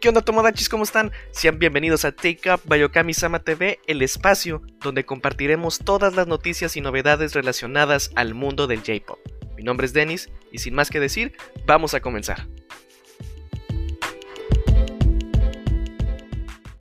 ¿Qué onda Tomodachis? ¿Cómo están? Sean bienvenidos a Take Up Bayokami Sama TV, el espacio donde compartiremos todas las noticias y novedades relacionadas al mundo del J-Pop. Mi nombre es Dennis y sin más que decir, vamos a comenzar.